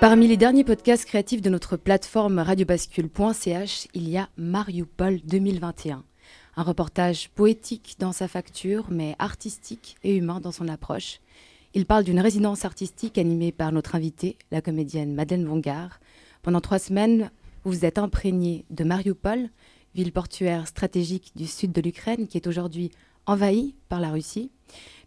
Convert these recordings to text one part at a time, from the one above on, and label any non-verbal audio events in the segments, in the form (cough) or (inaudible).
Parmi les derniers podcasts créatifs de notre plateforme radiobascule.ch, il y a Mariupol 2021. Un reportage poétique dans sa facture, mais artistique et humain dans son approche. Il parle d'une résidence artistique animée par notre invitée, la comédienne Madeleine Vongard. Pendant trois semaines, vous vous êtes imprégné de Mariupol, ville portuaire stratégique du sud de l'Ukraine qui est aujourd'hui envahie par la Russie.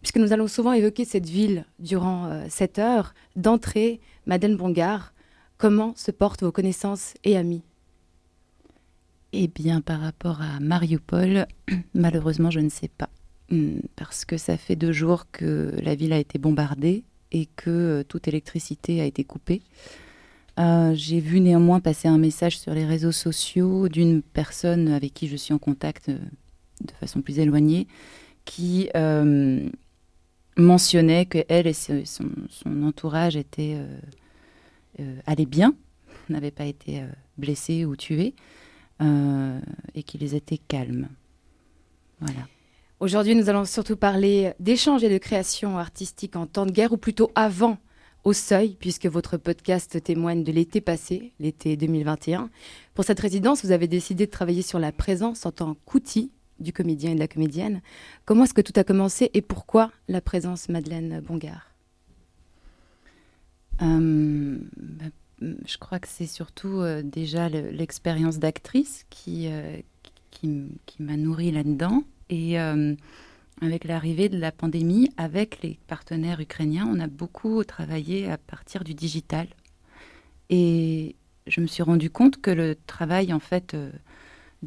Puisque nous allons souvent évoquer cette ville durant euh, cette heure d'entrée, Madeleine Bongard, comment se portent vos connaissances et amis? Eh bien, par rapport à Mariupol, (clears throat) malheureusement, je ne sais pas. Hmm, parce que ça fait deux jours que la ville a été bombardée et que euh, toute électricité a été coupée. Euh, j'ai vu néanmoins passer un message sur les réseaux sociaux d'une personne avec qui je suis en contact euh, de façon plus éloignée, qui mentionnait que elle et son, entourage étaient allaient bien, (laughs) n'avaient pas été blessés ou tués, et qu'ils étaient calmes. Voilà. Aujourd'hui, nous allons surtout parler d'échanges et de création artistique en temps de guerre, ou plutôt avant, au seuil, puisque votre podcast témoigne de l'été passé, l'été 2021. Pour cette résidence, vous avez décidé de travailler sur la présence en tant qu'outil du comédien et de la comédienne. Comment est-ce que tout a commencé et pourquoi la présence Madeleine Bongard? Euh, bah, Je crois que c'est surtout euh, déjà l'expérience d'actrice qui, euh, qui, qui m'a nourri là-dedans. Et avec l'arrivée de la pandémie, avec les partenaires ukrainiens, on a beaucoup travaillé à partir du digital. Et je me suis rendu compte que le travail, en fait,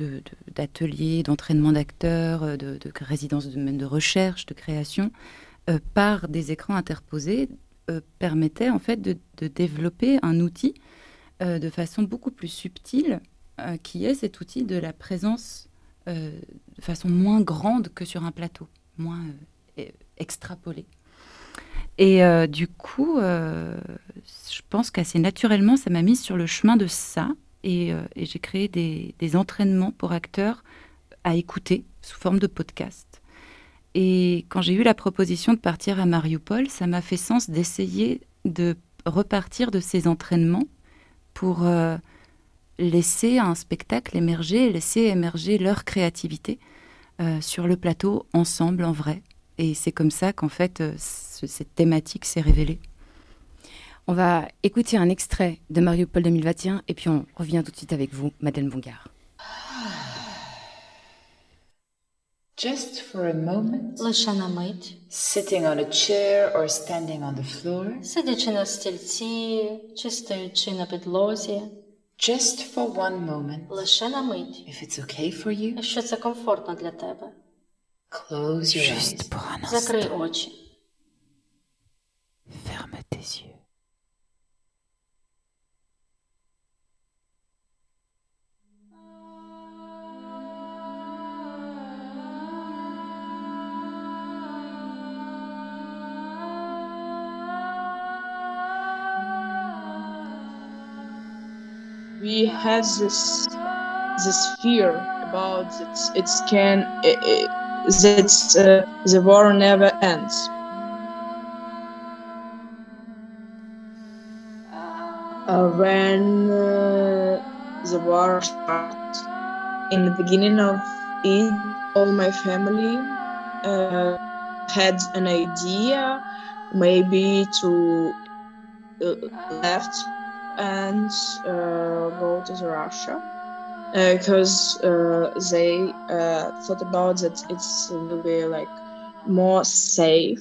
euh, d'ateliers, d'entraînement d'acteurs, euh, de, de résidence de, de recherche, de création, par des écrans interposés, permettait en fait de, développer un outil de façon beaucoup plus subtile, qui est cet outil de la présence euh, de façon moins grande que sur un plateau, moins euh, extrapolée. Et euh, du coup, je pense qu'assez naturellement, ça m'a mise sur le chemin de ça. Et, j'ai créé des, entraînements pour acteurs à écouter sous forme de podcast. Et quand j'ai eu la proposition de partir à Mariupol, ça m'a fait sens d'essayer de repartir de ces entraînements pour laisser un spectacle émerger, laisser émerger leur créativité euh, sur le plateau, ensemble, en vrai. Et c'est comme ça qu'en fait, euh, cette thématique s'est révélée. On va écouter un extrait de Mariupol 2021 et puis on revient tout de suite avec vous, Madeleine Bongard. (sighs) Just for a moment, sitting on a chair or standing on the floor, сидячи на стільці чи стоячи на підлозі, Just for one moment. Лише на мить. If it's okay for you. Якщо це комфортно для тебе. Close your eyes. Закрий очі. Ferme tes yeux. We have this this fear about that it can it, it, that uh, the war never ends. Uh, when uh, the war started, in the beginning of it, all my family uh, had an idea, maybe to uh, left and uh, go to Russia because uh, uh, they thought about that it's will be like more safe,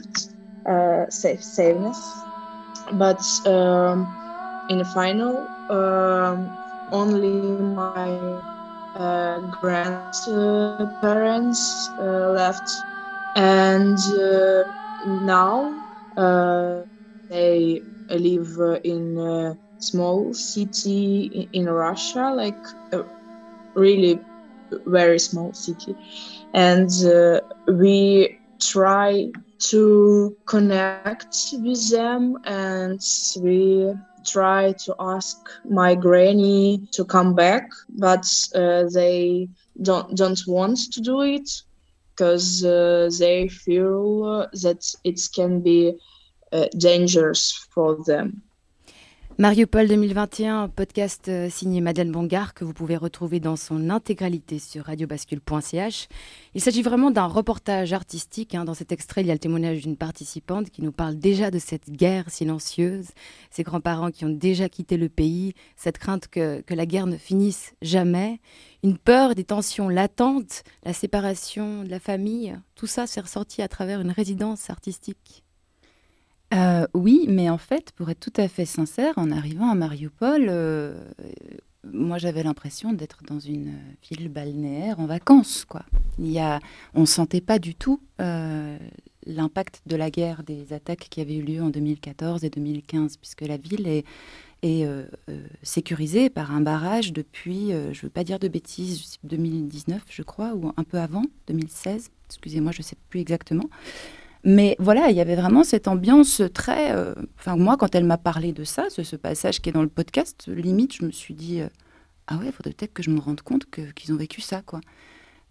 safe safeness. But um, in the final, um, only my uh, grandparents uh, left, and uh, now they live in small city in Russia, like a really very small city. And uh, we try to connect with them and we try to ask my granny to come back but uh, they don't don't want to do it because uh, they feel that it can be uh, dangerous for them Mariupol 2021, podcast euh, signé Madeleine Bongard que vous pouvez retrouver dans son intégralité sur radiobascule.ch. Il s'agit vraiment d'un reportage artistique. Hein. Dans cet extrait, il y a le témoignage d'une participante qui nous parle déjà de cette guerre silencieuse, ses grands-parents qui ont déjà quitté le pays, cette crainte que, que la guerre ne finisse jamais, une peur des tensions latentes, la séparation de la famille. Tout ça s'est ressorti à travers une résidence artistique. Euh, oui, mais en fait, pour être tout à fait sincère, en arrivant à Mariupol, euh, moi j'avais l'impression d'être dans une ville balnéaire en vacances. Quoi. Il y a, on ne sentait pas du tout euh, l'impact de la guerre, des attaques qui avaient eu lieu en 2014 et 2015, puisque la ville est sécurisée par un barrage depuis, je ne veux pas dire de bêtises, 2019 je crois, ou un peu avant, 2016, excusez-moi, je ne sais plus exactement. Mais voilà, il y avait vraiment cette ambiance très. Euh, enfin, moi, quand elle m'a parlé de ça, ce, passage qui est dans le podcast, limite, je me suis dit euh, ah ouais, il faudrait peut-être que je me rende compte qu'ils ont vécu ça, quoi.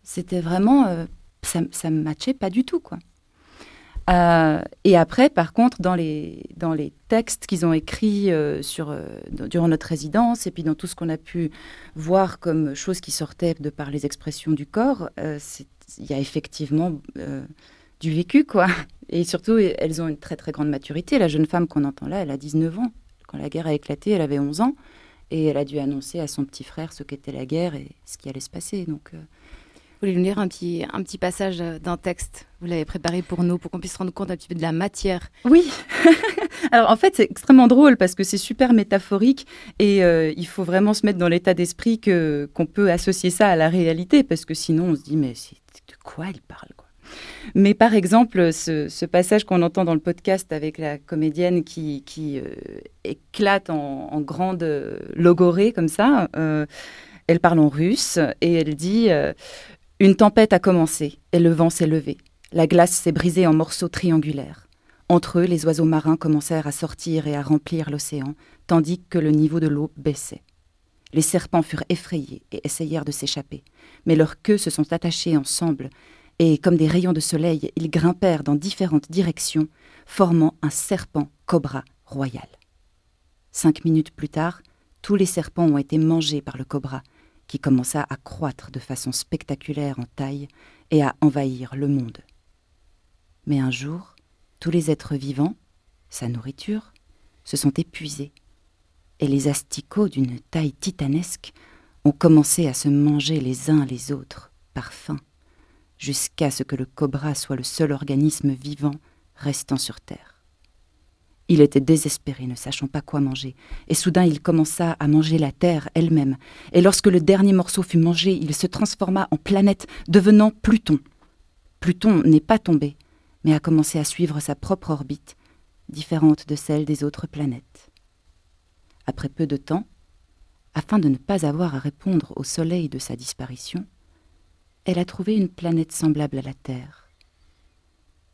C'était vraiment. Euh, ça ne matchait pas du tout, quoi. et après, par contre, dans les, dans les textes qu'ils ont écrits sur, durant notre résidence, et puis dans tout ce qu'on a pu voir comme choses qui sortaient de par les expressions du corps, il y a effectivement du vécu, quoi. Et surtout, elles ont une très très grande maturité. La jeune femme qu'on entend là, elle a 19 ans. Quand la guerre a éclaté, elle avait 11 ans. Et elle a dû annoncer à son petit frère ce qu'était la guerre et ce qui allait se passer. Donc, euh, Vous voulez nous lire un petit, un petit passage d'un texte Vous l'avez préparé pour nous, pour qu'on puisse se rendre compte un petit peu de la matière? Oui (laughs) Alors en fait, c'est extrêmement drôle parce que c'est super métaphorique et euh, il faut vraiment se mettre dans l'état d'esprit que qu'on peut associer ça à la réalité parce que sinon on se dit mais de quoi il parle mais par exemple, ce, passage qu'on entend dans le podcast avec la comédienne qui, euh, éclate en, grande logorée comme ça, euh, elle parle en russe et elle dit euh, Une tempête a commencé et le vent s'est levé. La glace s'est brisée en morceaux triangulaires. Entre eux, les oiseaux marins commencèrent à sortir et à remplir l'océan, tandis que le niveau de l'eau baissait. Les serpents furent effrayés et essayèrent de s'échapper, mais leurs queues se sont attachées ensemble et comme des rayons de soleil, ils grimpèrent dans différentes directions, formant un serpent cobra royal. Cinq minutes plus tard, tous les serpents ont été mangés par le cobra, qui commença à croître de façon spectaculaire en taille et à envahir le monde. Mais un jour, tous les êtres vivants, sa nourriture, se sont épuisés, et les asticots d'une taille titanesque ont commencé à se manger les uns les autres par faim jusqu'à ce que le cobra soit le seul organisme vivant restant sur Terre. Il était désespéré, ne sachant pas quoi manger, et soudain il commença à manger la Terre elle-même, et lorsque le dernier morceau fut mangé, il se transforma en planète, devenant Pluton. Pluton n'est pas tombé, mais a commencé à suivre sa propre orbite, différente de celle des autres planètes. Après peu de temps, afin de ne pas avoir à répondre au Soleil de sa disparition, elle a trouvé une planète semblable à la Terre.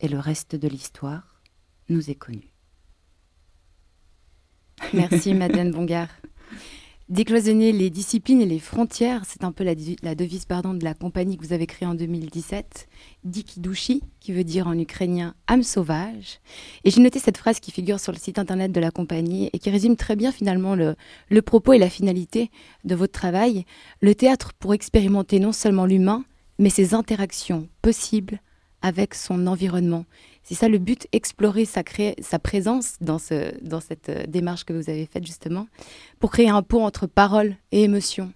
Et le reste de l'histoire nous est connu. (laughs) Merci Madeleine Bongard. Décloisonner les disciplines et les frontières, c'est un peu la, devise pardon, de la compagnie que vous avez créée en 2017, Dikidushi, qui veut dire en ukrainien âme sauvage. Et j'ai noté cette phrase qui figure sur le site internet de la compagnie et qui résume très bien finalement le, le propos et la finalité de votre travail. Le théâtre pour expérimenter non seulement l'humain, mais ses interactions possibles avec son environnement. C'est ça le but, explorer sa, présence dans, ce, dans cette euh, démarche que vous avez faite justement, pour créer un pont entre parole et émotion.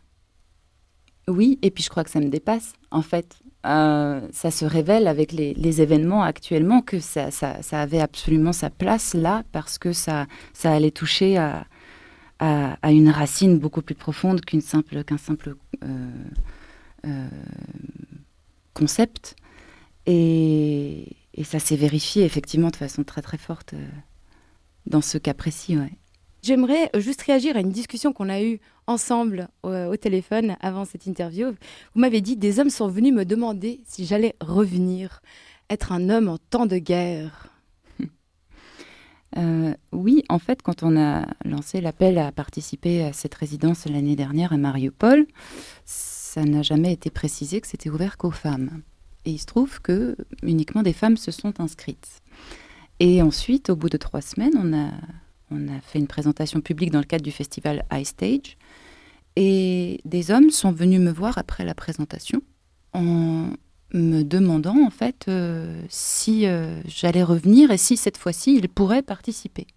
Oui, et puis je crois que ça me dépasse, en fait. Euh, ça se révèle avec les, événements actuellement que ça, avait absolument sa place là, parce que ça, allait toucher à, une racine beaucoup plus profonde qu'un simple... Euh, concept. Et, ça s'est vérifié effectivement de façon très très forte euh, dans ce cas précis. Ouais. J'aimerais juste réagir à une discussion qu'on a eue ensemble au, téléphone avant cette interview. Vous m'avez dit des hommes sont venus me demander si j'allais revenir, être un homme en temps de guerre. (laughs) Euh, oui, en fait, quand on a lancé l'appel à participer à cette résidence l'année dernière à Mariupol, ça n'a jamais été précisé que c'était ouvert qu'aux femmes. Et il se trouve que uniquement des femmes se sont inscrites. Et ensuite, au bout de trois semaines, on a, on a fait une présentation publique dans le cadre du festival High Stage. Et des hommes sont venus me voir après la présentation en me demandant en fait euh, si euh, j'allais revenir et si cette fois-ci ils pourraient participer.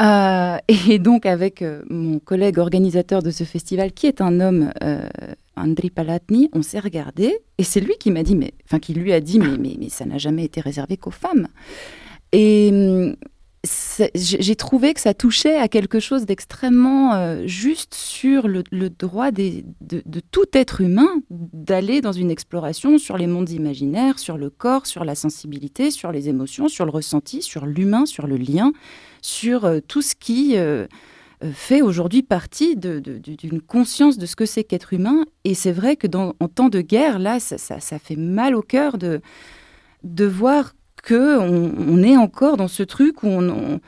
Euh, (laughs) et donc avec mon collègue organisateur de ce festival, qui est un homme, Andri Palatni, on s'est regardé et c'est lui qui m'a dit, mais, enfin qui lui a dit, mais, mais, mais ça n'a jamais été réservé qu'aux femmes. Et hum, j'ai trouvé que ça touchait à quelque chose d'extrêmement euh, juste sur le, droit de, tout être humain d'aller dans une exploration sur les mondes imaginaires, sur le corps, sur la sensibilité, sur les émotions, sur le ressenti, sur l'humain, sur le lien, sur euh, tout ce qui euh, fait aujourd'hui partie d'une conscience de ce que c'est qu'être humain. Et c'est vrai que en temps de guerre, là, ça, ça fait mal au cœur de, de voir que on, est encore dans ce truc où on,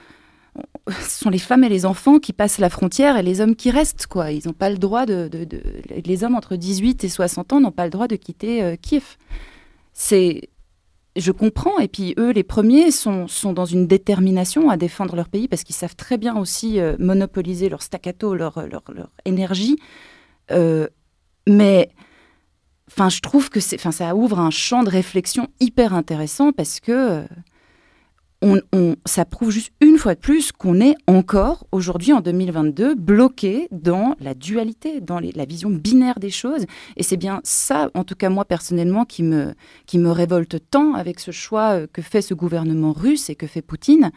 ce sont les femmes et les enfants qui passent la frontière et les hommes qui restent, quoi. Ils n'ont pas le droit de, Les hommes entre 18 et 60 ans n'ont pas le droit de quitter euh, Kiev. C'est... Je comprends, et puis eux, les premiers, sont, sont, dans une détermination à défendre leur pays parce qu'ils savent très bien aussi euh, monopoliser leur staccato, leur, leur, leur énergie. Euh, mais enfin, je trouve que enfin, ça ouvre un champ de réflexion hyper intéressant parce que on, ça prouve juste une fois de plus qu'on est encore aujourd'hui en 2022 bloqué dans la dualité, dans la vision binaire des choses. Et c'est bien ça, en tout cas moi personnellement, qui me, qui me révolte tant avec ce choix euh, que fait ce gouvernement russe et que fait Poutine.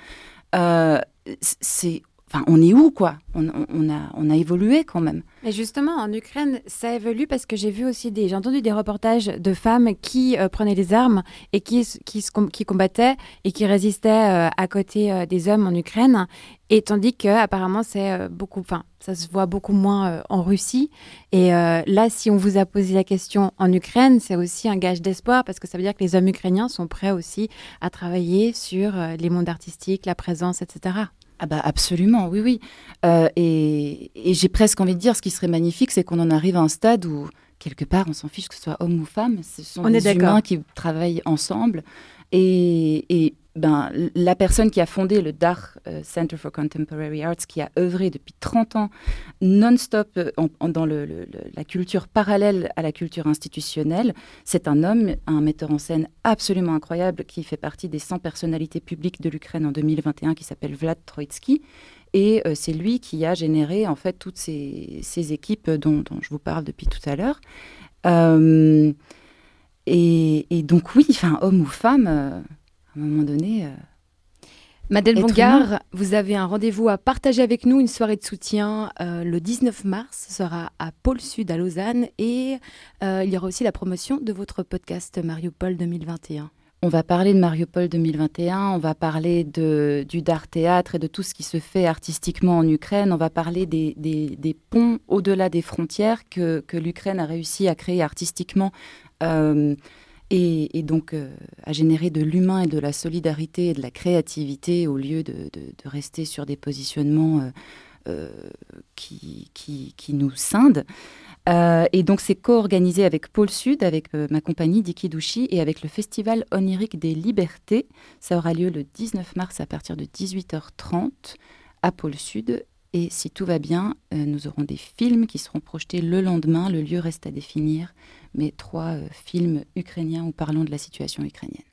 Euh, c'est Enfin, on est où, quoi? On, a, on a évolué quand même. Mais justement, en Ukraine, ça évolue parce que j'ai vu aussi des... J'ai entendu des reportages de femmes qui euh, prenaient des armes et qui, qui, qui combattaient et qui résistaient euh, à côté euh, des hommes en Ukraine. Et tandis que apparemment c'est beaucoup... Enfin, ça se voit beaucoup moins en Russie. Et là, si on vous a posé la question en Ukraine, c'est aussi un gage d'espoir parce que ça veut dire que les hommes ukrainiens sont prêts aussi à travailler sur les mondes artistiques, la présence, etc. Ah bah absolument, oui, oui. Euh, et, j'ai presque envie de dire, ce qui serait magnifique, c'est qu'on en arrive à un stade où, quelque part, on s'en fiche que ce soit homme ou femme, ce sont des humains qui travaillent ensemble. Et, ben, la personne qui a fondé le DAR euh, Center for Contemporary Arts, qui a œuvré depuis 30 ans non-stop euh, dans la culture parallèle à la culture institutionnelle, c'est un homme, un metteur en scène absolument incroyable qui fait partie des 100 personnalités publiques de l'Ukraine en 2021, qui s'appelle Vlad Troitsky. Et euh, c'est lui qui a généré en fait toutes ces, équipes dont, je vous parle depuis tout à l'heure. Et, donc oui, enfin, homme ou femme, un moment donné... Euh, Madeleine Bongard, vous avez un rendez-vous à partager avec nous, une soirée de soutien euh, le 19 mars, ce sera à Pôle Sud à Lausanne et il y aura aussi la promotion de votre podcast Mariupol 2021. On va parler de Mariupol 2021, on va parler de, du Dart Théâtre et de tout ce qui se fait artistiquement en Ukraine, on va parler des, des, ponts au-delà des frontières que, que l'Ukraine a réussi à créer artistiquement euh, et, donc euh, à générer de l'humain et de la solidarité et de la créativité au lieu de, rester sur des positionnements euh, qui, qui, nous scindent. et donc c'est co-organisé avec Pôle Sud, avec ma compagnie Dikidushi et avec le Festival onirique des libertés. Ça aura lieu le 19 mars à partir de 18h30 à Pôle Sud. Et si tout va bien, nous aurons des films qui seront projetés le lendemain. Le lieu reste à définir mais trois euh, films ukrainiens où parlons de la situation ukrainienne.